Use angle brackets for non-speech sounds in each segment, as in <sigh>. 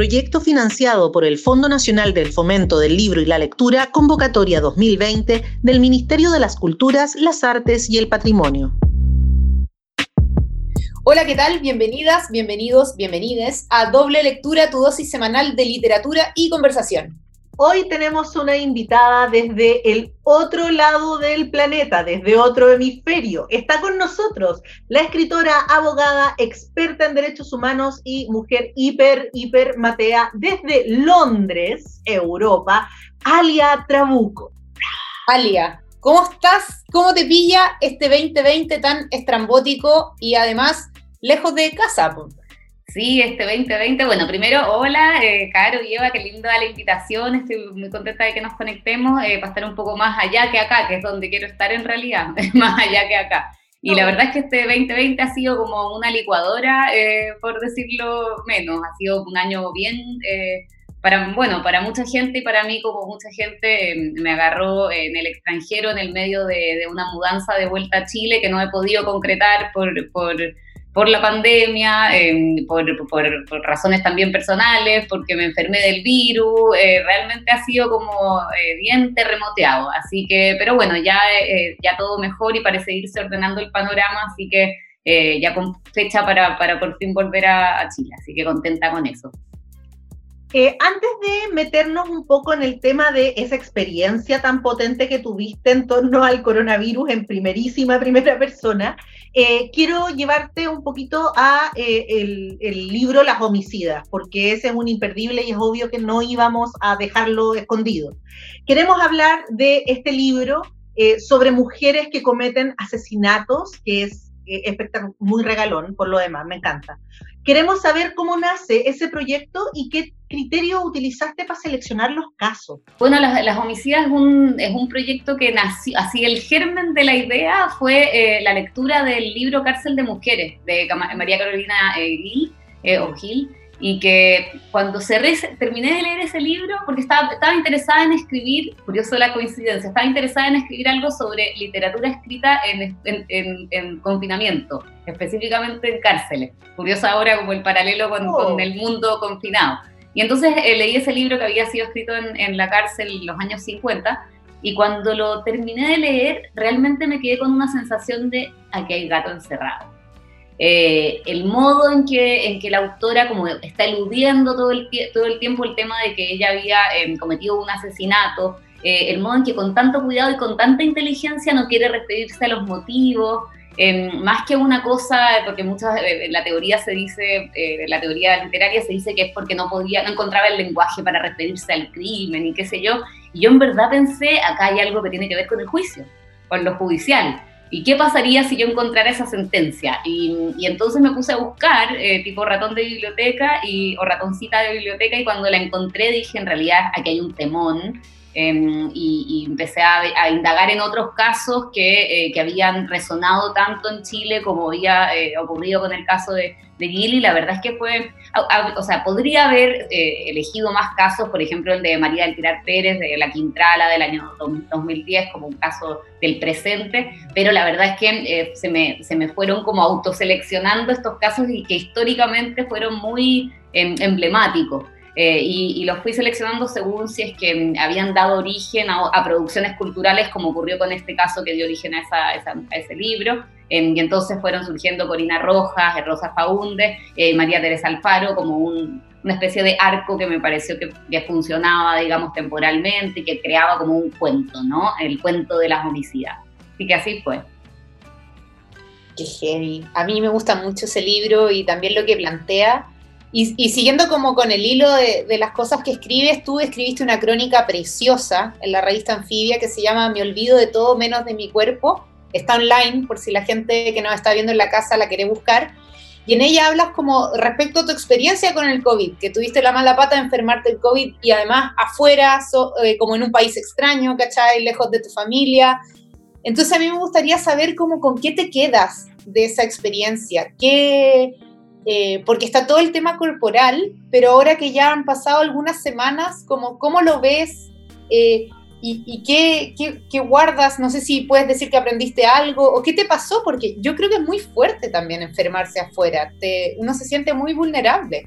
proyecto financiado por el Fondo Nacional del Fomento del Libro y la Lectura, convocatoria 2020 del Ministerio de las Culturas, las Artes y el Patrimonio. Hola, ¿qué tal? Bienvenidas, bienvenidos, bienvenides a Doble Lectura, tu dosis semanal de literatura y conversación. Hoy tenemos una invitada desde el otro lado del planeta, desde otro hemisferio. Está con nosotros la escritora, abogada, experta en derechos humanos y mujer hiper, hiper matea desde Londres, Europa, Alia Trabuco. Alia, ¿cómo estás? ¿Cómo te pilla este 2020 tan estrambótico y además lejos de casa? Sí, este 2020. Bueno, primero, hola, eh, Caro y Eva, qué linda la invitación. Estoy muy contenta de que nos conectemos eh, para estar un poco más allá que acá, que es donde quiero estar en realidad, <laughs> más allá que acá. Y la verdad es que este 2020 ha sido como una licuadora, eh, por decirlo menos. Ha sido un año bien, eh, para, bueno, para mucha gente y para mí, como mucha gente, me agarró en el extranjero, en el medio de, de, una mudanza de vuelta a Chile que no he podido concretar por. por por la pandemia, eh, por, por, razones también personales, porque me enfermé del virus, eh, realmente ha sido como eh, bien terremoteado, así que, pero bueno, ya, eh, ya todo mejor y parece irse ordenando el panorama, así que eh, ya con fecha para, para por fin volver a Chile, así que contenta con eso. Eh, antes de meternos un poco en el tema de esa experiencia tan potente que tuviste en torno al coronavirus en primerísima primera persona, eh, quiero llevarte un poquito a eh, el, el, libro Las homicidas, porque ese es un imperdible y es obvio que no íbamos a dejarlo escondido. Queremos hablar de este libro eh, sobre mujeres que cometen asesinatos, que es espectacular, muy regalón por lo demás, me encanta. Queremos saber cómo nace ese proyecto y qué criterio utilizaste para seleccionar los casos. Bueno, Las, las Homicidas es un, es un, proyecto que nació, así el germen de la idea fue eh, la lectura del libro Cárcel de Mujeres de María Carolina eh, eh, o Gil, y que cuando cerré, terminé de leer ese libro, porque estaba, estaba interesada en escribir, curioso la coincidencia, estaba interesada en escribir algo sobre literatura escrita en, en, en, en confinamiento, específicamente en cárceles. Curioso ahora como el paralelo con, oh. con el mundo confinado. Y entonces eh, leí ese libro que había sido escrito en, la cárcel en los años 50, y cuando lo terminé de leer, realmente me quedé con una sensación de aquí hay gato encerrado eh, el modo en que, en que la autora como está eludiendo todo el, todo el tiempo el tema de que ella había eh, cometido un asesinato, eh, el modo en que con tanto cuidado y con tanta inteligencia no quiere referirse a los motivos, más que una cosa, porque muchas, la teoría se dice, la teoría literaria se dice que es porque no podía, no encontraba el lenguaje para referirse al crimen y qué sé yo, y yo en verdad pensé, acá hay algo que tiene que ver con el juicio, con lo judicial, ¿Y qué pasaría si yo encontrara esa sentencia? Y, entonces me puse a buscar, eh, tipo ratón de biblioteca y, o ratoncita de biblioteca, y cuando la encontré dije, en realidad aquí hay un temón, eh, y, empecé a, indagar en otros casos que, eh, que, habían resonado tanto en Chile como había eh, ocurrido con el caso de, de Gil, y la verdad es que fue, o sea, podría haber eh, elegido más casos, por ejemplo el de María del Pilar Pérez, de la Quintrala del año 2010, como un caso del presente, pero la verdad es que se, me, se me fueron como autoseleccionando estos casos y que históricamente fueron muy em, emblemáticos. Eh, y, y, los fui seleccionando según si es que habían dado origen a, a, producciones culturales, como ocurrió con este caso que dio origen a, esa, esa, a ese libro. Eh, y entonces fueron surgiendo Corina Rojas, Rosa Faúndez, eh, María Teresa Alfaro, como un, una especie de arco que me pareció que, que, funcionaba, digamos, temporalmente y que creaba como un cuento, ¿no? El cuento de las homicidas. Así que así fue. Qué heavy. A mí me gusta mucho ese libro y también lo que plantea y, y, siguiendo como con el hilo de, de, las cosas que escribes, tú escribiste una crónica preciosa en la revista Anfibia que se llama Me olvido de todo menos de mi cuerpo. Está online por si la gente que nos está viendo en la casa la quiere buscar. Y en ella hablas como respecto a tu experiencia con el COVID, que tuviste la mala pata de enfermarte del COVID y además afuera, so, eh, como en un país extraño, ¿cachai? Lejos de tu familia. Entonces a mí me gustaría saber cómo, con qué te quedas de esa experiencia. ¿Qué, eh, porque está todo el tema corporal, pero ahora que ya han pasado algunas semanas, como, ¿cómo lo ves? Eh, ¿Y, y qué, qué, qué, guardas? No sé si puedes decir que aprendiste algo o qué te pasó, porque yo creo que es muy fuerte también enfermarse afuera. Te, uno se siente muy vulnerable.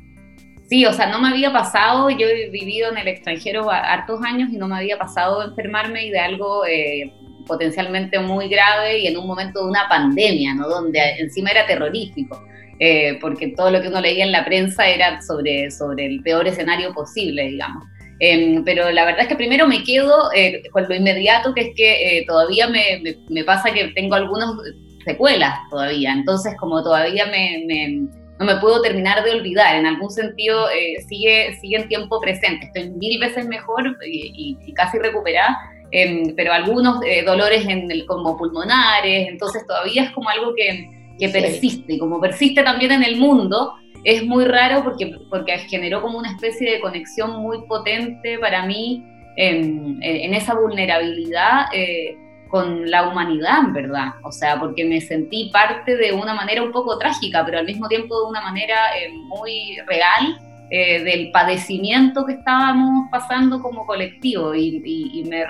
Sí, o sea, no me había pasado, yo he vivido en el extranjero hartos años y no me había pasado enfermarme y de algo eh, potencialmente muy grave y en un momento de una pandemia, ¿no? Donde encima era terrorífico, eh, porque todo lo que uno leía en la prensa era sobre, sobre el peor escenario posible, digamos. Em, pero la verdad es que primero me quedo eh, con lo inmediato, que es que todavía me, me, pasa que tengo algunas secuelas todavía, entonces como todavía me no me puedo terminar de olvidar, en algún sentido eh, sigue, sigue en tiempo presente, estoy mil veces mejor y, casi recuperada, em, pero algunos eh, dolores en el, como pulmonares, entonces todavía es como algo que, que persiste, y como persiste también en el mundo, es muy raro porque, porque generó como una especie de conexión muy potente para mí en, en esa vulnerabilidad. Eh, con la humanidad, en verdad. O sea, porque me sentí parte de una manera un poco trágica, pero al mismo tiempo de una manera eh, muy real eh, del padecimiento que estábamos pasando como colectivo y, me,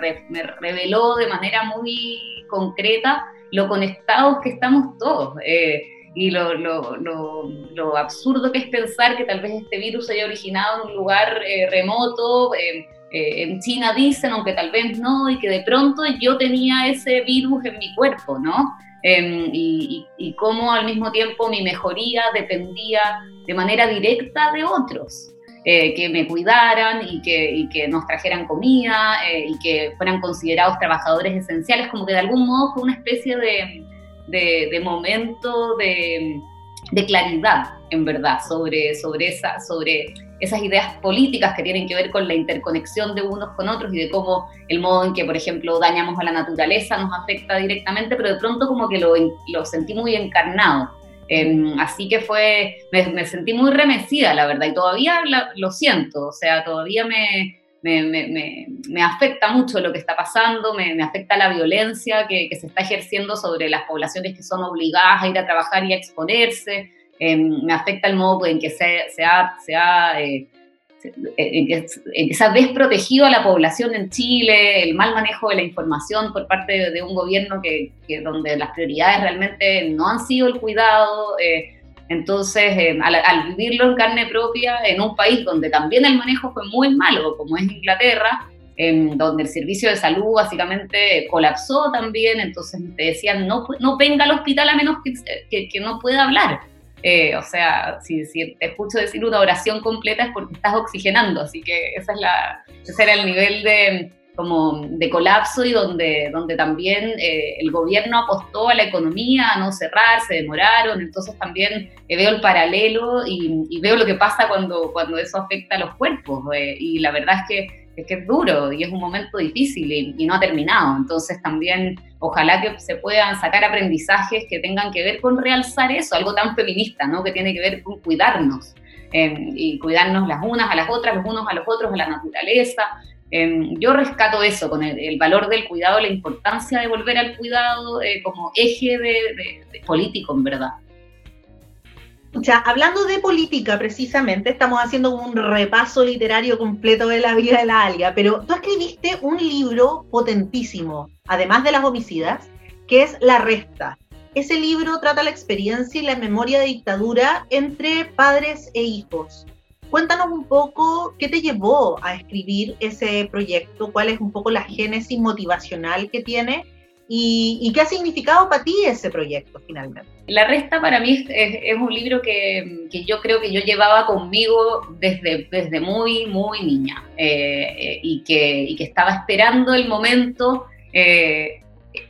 reveló de manera muy concreta lo conectados que estamos todos. Eh, y lo, absurdo que es pensar que tal vez este virus haya originado en un lugar remoto, eh, en China dicen, aunque tal vez no, y que de pronto yo tenía ese virus en mi cuerpo, ¿no? Em, y, y, cómo al mismo tiempo mi mejoría dependía de manera directa de otros, eh, que me cuidaran y que, nos trajeran comida eh, y que fueran considerados trabajadores esenciales, como que de algún modo fue una especie de, de, momento de, claridad, en verdad, sobre, sobre, esa, sobre esas ideas políticas que tienen que ver con la interconexión de unos con otros y de cómo el modo en que, por ejemplo, dañamos a la naturaleza nos afecta directamente, pero de pronto como que lo sentí muy encarnado. Em, así que fue, me, sentí muy remecida, la verdad, y todavía lo siento, o sea, todavía me, me, me, afecta mucho lo que está pasando, me, afecta la violencia que, que, se está ejerciendo sobre las poblaciones que son obligadas a ir a trabajar y a exponerse, Em, me afecta el modo en que se, se ha, se ha eh, en que, se ha desprotegido a la población en Chile, el mal manejo de la información por parte de, un gobierno que, donde las prioridades realmente no han sido el cuidado. Eh, entonces, al, vivirlo en carne propia en un país donde también el manejo fue muy malo, como es Inglaterra, donde el servicio de salud básicamente colapsó también, entonces te decían, no, no venga al hospital a menos que, que no pueda hablar. Eh, o sea, si, te escucho decir una oración completa es porque estás oxigenando, así que esa es la, ese era el nivel de, como de colapso y donde, donde también eh, el gobierno apostó a la economía, a no cerrar, se demoraron, entonces también eh, veo el paralelo y, veo lo que pasa cuando, cuando eso afecta a los cuerpos y la verdad es que es que es duro y es un momento difícil y, no ha terminado. Entonces también ojalá que se puedan sacar aprendizajes que tengan que ver con realzar eso, algo tan feminista, ¿no? Que tiene que ver con cuidarnos em, y cuidarnos las unas a las otras, los unos a los otros, a la naturaleza. Em, yo rescato eso, con el, valor del cuidado, la importancia de volver al cuidado eh, como eje de político, en verdad hablando de política precisamente, estamos haciendo un repaso literario completo de la vida de la alga, pero tú escribiste un libro potentísimo, además de las homicidas, que es La Resta. Ese libro trata la experiencia y la memoria de dictadura entre padres e hijos. Cuéntanos un poco qué te llevó a escribir ese proyecto, cuál es un poco la génesis motivacional que tiene y, qué ha significado para ti ese proyecto finalmente. La Resta para mí es, un libro que, yo creo que yo llevaba conmigo desde, desde muy, muy niña eh, eh, y, que, que, estaba esperando el momento eh,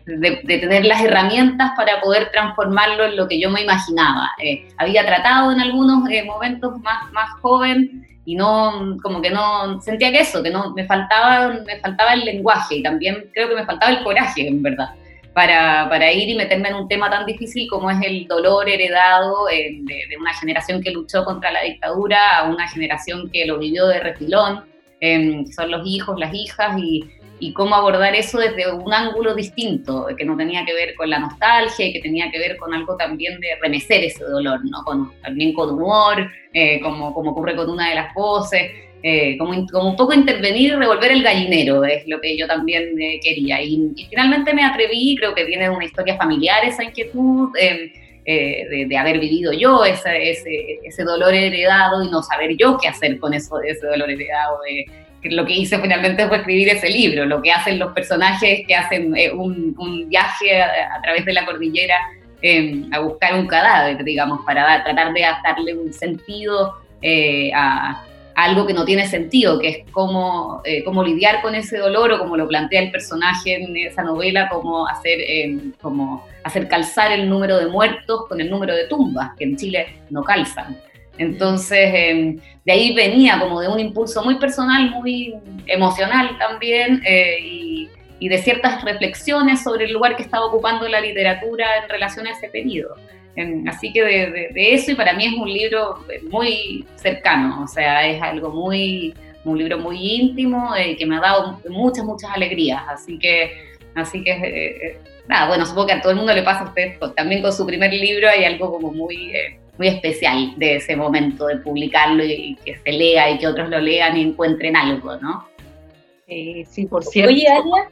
de, tener las herramientas para poder transformarlo en lo que yo me imaginaba. había tratado en algunos momentos más, más joven y no, como que no, sentía que eso, que no, me faltaba, me faltaba el lenguaje y también creo que me faltaba el coraje, en verdad, para, para ir y meterme en un tema tan difícil como es el dolor heredado eh, de, una generación que luchó contra la dictadura a una generación que lo vivió de refilón, eh, son los hijos, las hijas y, y cómo abordar eso desde un ángulo distinto, que no tenía que ver con la nostalgia y que tenía que ver con algo también de remecer ese dolor, ¿no? Con, también con humor, eh, como, como ocurre con una de las voces, eh, como, como, un poco intervenir y revolver el gallinero, es lo que yo también eh, quería. Y, finalmente me atreví, creo que viene de una historia familiar esa inquietud, de, de, haber vivido yo ese, ese, dolor heredado y no saber yo qué hacer con eso, ese dolor heredado. Lo que hice finalmente fue escribir ese libro, lo que hacen los personajes que hacen un, un, viaje a, través de la cordillera eh, a buscar un cadáver, digamos, para tratar de darle un sentido eh, a, algo que no tiene sentido, que es cómo, eh, cómo, lidiar con ese dolor o como lo plantea el personaje en esa novela, cómo hacer, como hacer calzar el número de muertos con el número de tumbas, que en Chile no calzan. Entonces, de ahí venía como de un impulso muy personal, muy emocional también, y, y, de ciertas reflexiones sobre el lugar que estaba ocupando la literatura en relación a ese periodo. Así que de, eso, y para mí es un libro muy cercano, o sea, es algo muy, un libro muy íntimo eh, que me ha dado muchas, muchas alegrías. Así que, así que eh, eh, nada, bueno, supongo que a todo el mundo le pasa a usted también con su primer libro, hay algo como muy, muy especial de ese momento de publicarlo y, que se lea y que otros lo lean y encuentren algo, ¿no? sí, por cierto. Oye, Alia,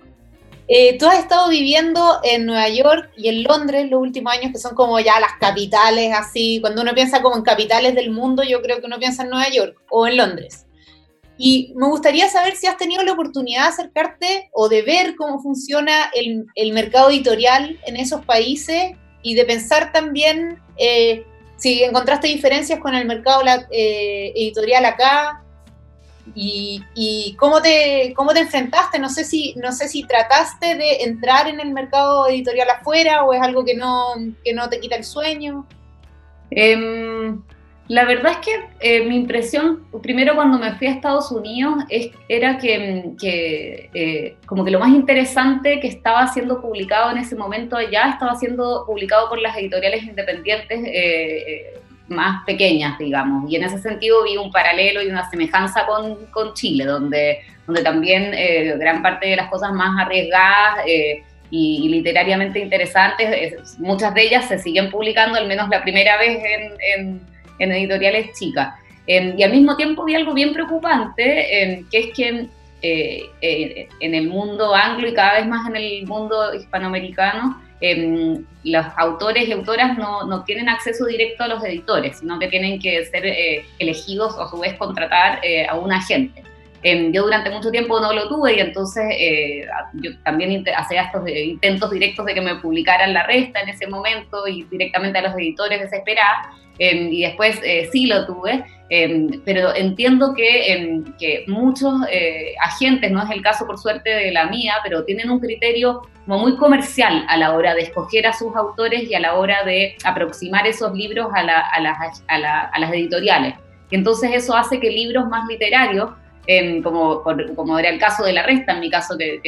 eh, tú has estado viviendo en Nueva York y en Londres los últimos años, que son como ya las capitales, así, cuando uno piensa como en capitales del mundo, yo creo que uno piensa en Nueva York o en Londres. Y me gustaría saber si has tenido la oportunidad de acercarte o de ver cómo funciona el, el mercado editorial en esos países y de pensar también eh, si encontraste diferencias con el mercado eh, editorial acá y, cómo, te, cómo te enfrentaste. No sé, si, no sé si trataste de entrar en el mercado editorial afuera o es algo que no, que no te quita el sueño. Em, la verdad es que eh, mi impresión, primero cuando me fui a Estados Unidos, es, era que, que eh, como que lo más interesante que estaba siendo publicado en ese momento allá estaba siendo publicado por las editoriales independientes eh, más pequeñas, digamos. Y en ese sentido vi un paralelo y una semejanza con, con Chile, donde, donde también eh, gran parte de las cosas más arriesgadas eh, y, literariamente interesantes, muchas de ellas se siguen publicando, al menos la primera vez en, en, editoriales chicas. Em, y al mismo tiempo vi algo bien preocupante, em, que es que eh, en el mundo anglo y cada vez más en el mundo hispanoamericano, Em, los autores y autoras no, no, tienen acceso directo a los editores, sino que tienen que ser eh, elegidos o a su vez contratar eh, a un agente. Yo durante mucho tiempo no lo tuve y entonces eh, yo también hacía estos intentos directos de que me publicaran la resta en ese momento y directamente a los editores desesperada. Em, y después sí lo tuve, pero entiendo que, que muchos agentes, no es el caso por suerte de la mía, pero tienen un criterio como muy comercial a la hora de escoger a sus autores y a la hora de aproximar esos libros a, las editoriales. Y entonces eso hace que libros más literarios, em, como, como era el caso de La Resta, en mi caso que,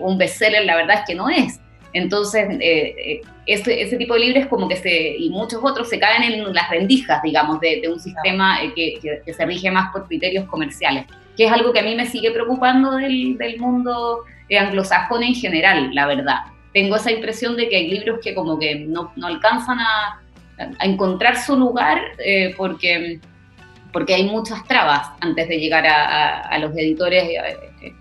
un bestseller la verdad es que no es. Entonces, eh, eh, ese, tipo de libros como que se, y muchos otros se caen en las rendijas, digamos, de, un sistema eh, que, se rige más por criterios comerciales, que es algo que a mí me sigue preocupando del, del mundo anglosajón en general, la verdad. Tengo esa impresión de que hay libros que como que no, no alcanzan a, a, encontrar su lugar eh, porque, porque hay muchas trabas antes de llegar a, a los editores eh,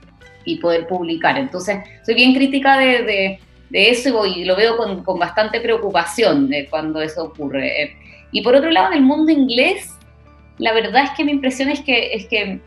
y poder publicar. Entonces, soy bien crítica de, de, de eso y, lo veo con, con, bastante preocupación de cuando eso ocurre. Y por otro lado, en el mundo inglés, la verdad es que mi impresión es que, es que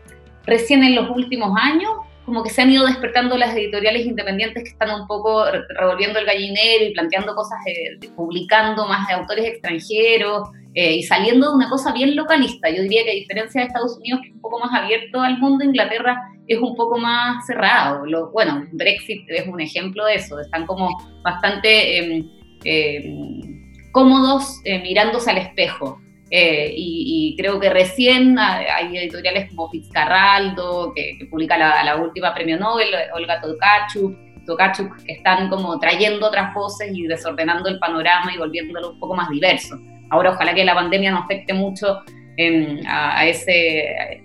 recién en los últimos años como que se han ido despertando las editoriales independientes que están un poco revolviendo el gallinero y planteando cosas, eh, publicando más de autores extranjeros eh, y saliendo de una cosa bien localista. Yo diría que a diferencia de Estados Unidos, que es un poco más abierto al mundo, Inglaterra es un poco más cerrado. Lo, bueno, Brexit es un ejemplo de eso, están como bastante em, em, cómodos eh, mirándose al espejo. Eh, y, creo que recién hay editoriales como Fitzcarraldo, que, publica la, última premio Nobel, Olga Tokarczuk, que están como trayendo otras voces y desordenando el panorama y volviéndolo un poco más diverso. Ahora ojalá que la pandemia no afecte mucho a, ese,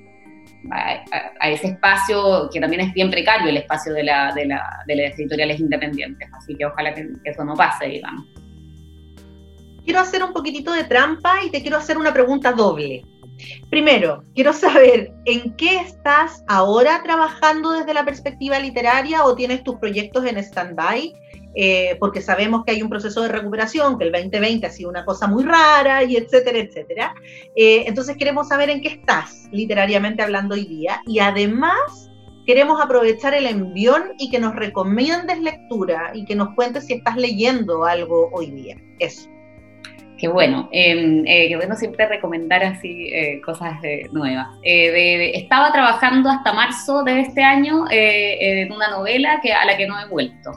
a, ese espacio que también es bien precario, el espacio de, la, de, la, de las editoriales independientes. Así que ojalá que eso no pase, digamos quiero hacer un poquitito de trampa y te quiero hacer una pregunta doble. Primero, quiero saber en qué estás ahora trabajando desde la perspectiva literaria o tienes tus proyectos en stand-by. Eh, porque sabemos que hay un proceso de recuperación, que el 2020 ha sido una cosa muy rara y etcétera, etcétera. Eh, entonces queremos saber en qué estás literariamente hablando hoy día y además queremos aprovechar el envión y que nos recomiendes lectura y que nos cuentes si estás leyendo algo hoy día. Eso. Qué bueno, em, eh, qué bueno siempre recomendar así eh, cosas nuevas. Eh, estaba trabajando hasta marzo de este año en una novela que, a la que no he vuelto,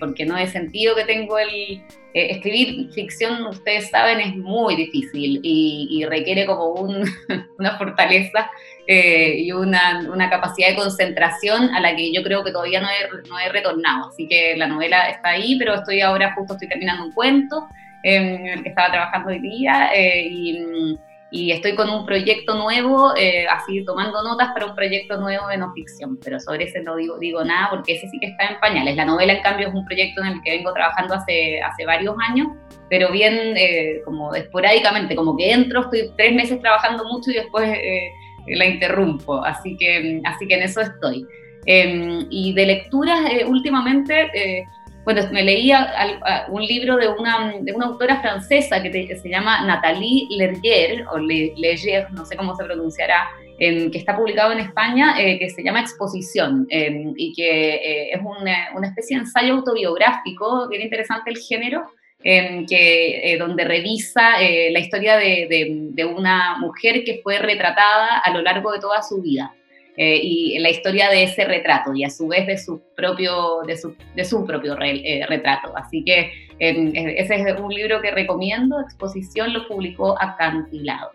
porque no he sentido que tengo el... escribir ficción, ustedes saben, es muy difícil y, requiere como <laughs> una fortaleza y una, una, capacidad de concentración a la que yo creo que todavía no he, no he retornado. Así que la novela está ahí, pero estoy ahora justo estoy terminando un cuento en el que estaba trabajando hoy día eh, y, estoy con un proyecto nuevo, eh, así tomando notas para un proyecto nuevo de no ficción, pero sobre ese no digo, digo nada porque ese sí que está en pañales. La novela, en cambio, es un proyecto en el que vengo trabajando hace, hace varios años, pero bien eh, como esporádicamente, como que entro, estoy tres meses trabajando mucho y después la interrumpo, así que, así que en eso estoy. Em, y de lecturas, últimamente bueno, me leía un libro de una, de una autora francesa que, se llama Nathalie Lerger, o Leger, no sé cómo se pronunciará, que está publicado en España, eh, que se llama Exposición, em, y que eh, es una, una, especie de ensayo autobiográfico, bien interesante el género, em, que, eh, donde revisa la historia de, de, de una mujer que fue retratada a lo largo de toda su vida. Eh, y la historia de ese retrato y a su vez de su propio, de su, de su propio eh, retrato. Así que em, ese es un libro que recomiendo, Exposición lo publicó Acantilado.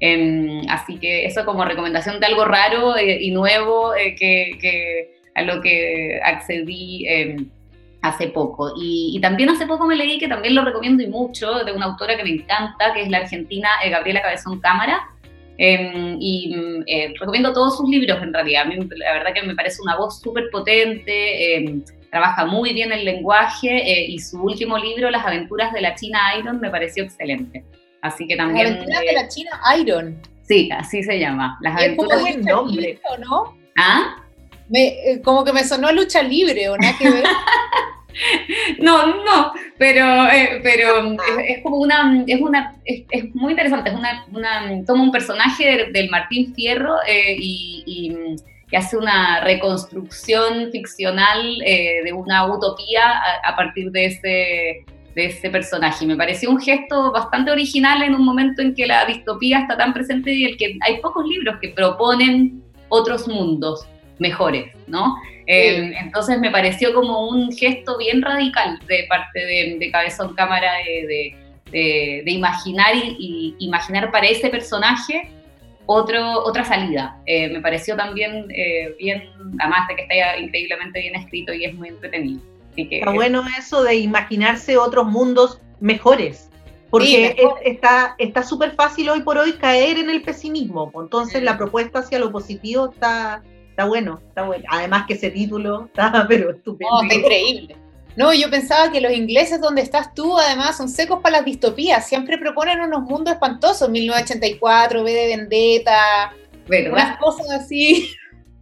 Em, así que eso como recomendación de algo raro eh, y nuevo que, que, a lo que accedí em, hace poco. Y, y, también hace poco me leí, que también lo recomiendo y mucho, de una autora que me encanta, que es la argentina Gabriela Cabezón Cámara, Em, y mm, eh, recomiendo todos sus libros en realidad. A mí la verdad que me parece una voz súper potente, em, trabaja muy bien el lenguaje eh, y su último libro, Las aventuras de la China Iron, me pareció excelente. Así que también... Las aventuras de la China Iron. Sí, así se llama. Las aventuras de nombre. ¿no? ¿Ah? Me, eh, como que me sonó lucha libre o nada que ver. <laughs> No, no, pero, eh, pero es, como una, es una, es, muy interesante, es una, una, toma un personaje del Martín Fierro eh, y, hace una reconstrucción ficcional eh, de una utopía a, partir de ese, de ese personaje. Me pareció un gesto bastante original en un momento en que la distopía está tan presente y el que hay pocos libros que proponen otros mundos mejores, ¿no? Eh, entonces me pareció como un gesto bien radical de parte de, Cabezón Cámara de, imaginar y, imaginar para ese personaje otro, otra salida. Eh, me pareció también eh, bien, además de que está increíblemente bien escrito y es muy entretenido. está bueno eso de imaginarse otros mundos mejores. Porque está súper fácil hoy por hoy caer en el pesimismo. Entonces la propuesta hacia lo positivo está, Está bueno, está bueno. Además que ese título está, <laughs> pero estupendo. No, está increíble. No, yo pensaba que los ingleses donde estás tú, además, son secos para las distopías. Siempre proponen unos mundos espantosos. 1984, V de Vendetta, ¿verdad? unas cosas así.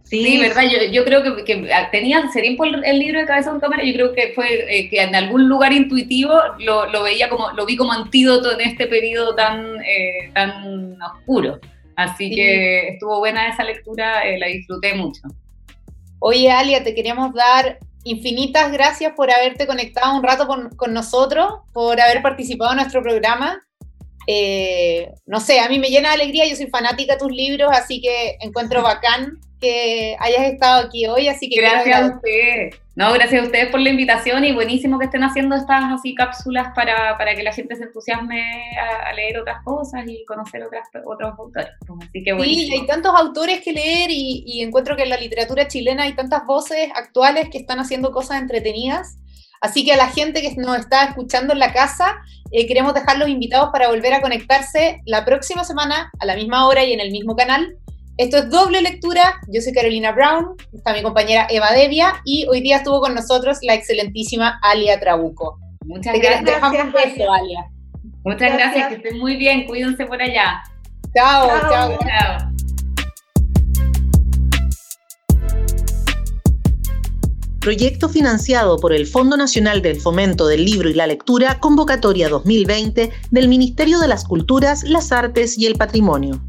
Sí, verdad. Yo, yo creo que, que tenía, sería por el libro de Cabeza de Cámara, yo creo que fue eh, que en algún lugar intuitivo lo, lo, veía como, lo vi como antídoto en este periodo tan, eh, tan oscuro. Así que estuvo buena esa lectura, eh, la disfruté mucho. Oye, Alia, te queríamos dar infinitas gracias por haberte conectado un rato con, con nosotros, por haber participado en nuestro programa. Eh, no sé, a mí me llena de alegría, yo soy fanática de tus libros, así que encuentro bacán que hayas estado aquí hoy, así que gracias a ustedes. No, gracias a ustedes por la invitación y buenísimo que estén haciendo estas así cápsulas para, para que la gente se entusiasme a, leer otras cosas y conocer otras, otros autores. Pues así que Sí, hay tantos autores que leer y, y encuentro que en la literatura chilena hay tantas voces actuales que están haciendo cosas entretenidas. Así que a la gente que nos está escuchando en la casa, eh, queremos dejarlos invitados para volver a conectarse la próxima semana a la misma hora y en el mismo canal esto es doble lectura. Yo soy Carolina Brown, está mi compañera Eva Devia y hoy día estuvo con nosotros la excelentísima Alia Trabuco. Muchas gracias. Alia. Muchas gracias. que estén muy bien, cuídense por allá. chao. chao. chao. proyecto financiado por el Fondo Nacional del Fomento del Libro y la Lectura, convocatoria 2020 del Ministerio de las Culturas, las Artes y el Patrimonio.